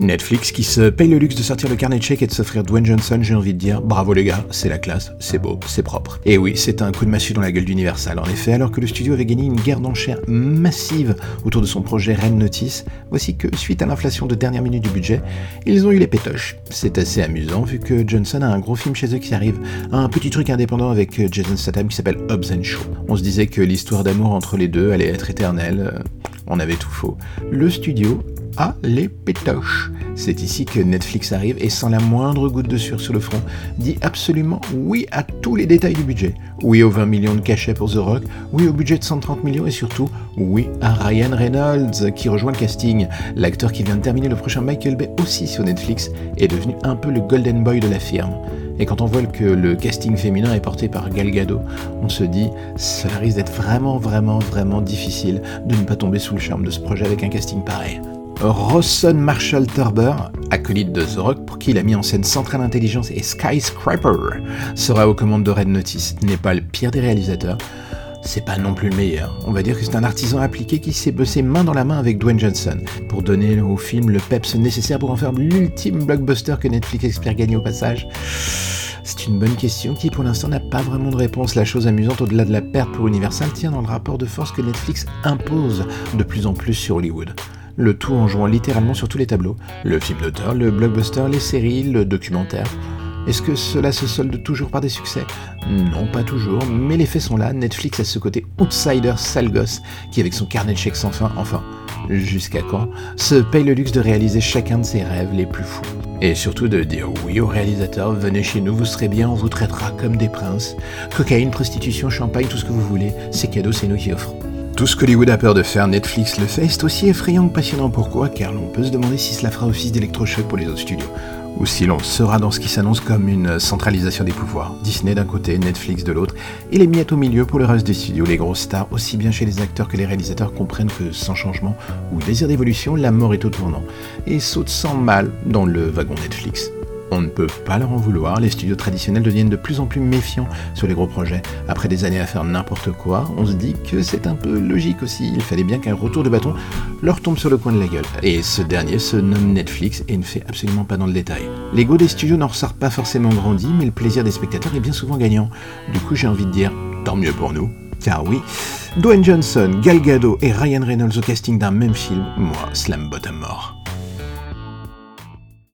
Netflix qui se paye le luxe de sortir le carnet de et de s'offrir Dwayne Johnson, j'ai envie de dire bravo les gars, c'est la classe, c'est beau, c'est propre. Et oui, c'est un coup de massue dans la gueule d'Universal. En effet, alors que le studio avait gagné une guerre d'enchères massive autour de son projet Red Notice, voici que suite à l'inflation de dernière minute du budget, ils ont eu les pétoches. C'est assez amusant vu que Johnson a un gros film chez eux qui arrive, un petit truc indépendant avec Jason Statham qui s'appelle Hobbs and Shaw. On se disait que l'histoire d'amour entre les deux allait être éternelle. On avait tout faux. Le studio a les pétoches. C'est ici que Netflix arrive et sans la moindre goutte de sueur sur le front, dit absolument oui à tous les détails du budget. Oui aux 20 millions de cachets pour The Rock, oui au budget de 130 millions et surtout oui à Ryan Reynolds qui rejoint le casting. L'acteur qui vient de terminer le prochain Michael Bay aussi sur Netflix est devenu un peu le golden boy de la firme. Et quand on voit que le casting féminin est porté par Gal Gadot, on se dit, cela risque d'être vraiment, vraiment, vraiment difficile de ne pas tomber sous le charme de ce projet avec un casting pareil. Rawson Marshall Turber, acolyte de The Rock pour qui il a mis en scène Central Intelligence et Skyscraper, sera aux commandes de Red Notice. N'est pas le pire des réalisateurs, c'est pas non plus le meilleur. On va dire que c'est un artisan appliqué qui s'est bossé main dans la main avec Dwayne Johnson pour donner au film le peps nécessaire pour en faire l'ultime blockbuster que Netflix espère gagner au passage. C'est une bonne question qui pour l'instant n'a pas vraiment de réponse. La chose amusante au-delà de la perte pour Universal tient dans le rapport de force que Netflix impose de plus en plus sur Hollywood le tout en jouant littéralement sur tous les tableaux. Le film d'auteur, le blockbuster, les séries, le documentaire. Est-ce que cela se solde toujours par des succès? Non, pas toujours, mais les faits sont là. Netflix a ce côté outsider sale gosse qui, avec son carnet de chèques sans fin, enfin, jusqu'à quand, se paye le luxe de réaliser chacun de ses rêves les plus fous. Et surtout de dire oui aux réalisateurs, venez chez nous, vous serez bien, on vous traitera comme des princes. Cocaïne, prostitution, champagne, tout ce que vous voulez, c'est cadeau, c'est nous qui offrons. Tout ce qu'Hollywood a peur de faire, Netflix le fait, c'est aussi effrayant que passionnant. Pourquoi? Car l'on peut se demander si cela fera office d'électrochoc pour les autres studios. Ou si l'on sera dans ce qui s'annonce comme une centralisation des pouvoirs. Disney d'un côté, Netflix de l'autre, et les miettes au milieu pour le reste des studios. Les grosses stars, aussi bien chez les acteurs que les réalisateurs, comprennent que sans changement ou désir d'évolution, la mort est au tournant. Et sautent sans mal dans le wagon Netflix. On ne peut pas leur en vouloir, les studios traditionnels deviennent de plus en plus méfiants sur les gros projets. Après des années à faire n'importe quoi, on se dit que c'est un peu logique aussi, il fallait bien qu'un retour de bâton leur tombe sur le coin de la gueule. Et ce dernier se nomme Netflix et ne fait absolument pas dans le détail. L'ego des studios n'en ressort pas forcément grandi, mais le plaisir des spectateurs est bien souvent gagnant. Du coup j'ai envie de dire, tant mieux pour nous. Car oui, Dwayne Johnson, Gal Gadot et Ryan Reynolds au casting d'un même film, moi, slam bottom mort.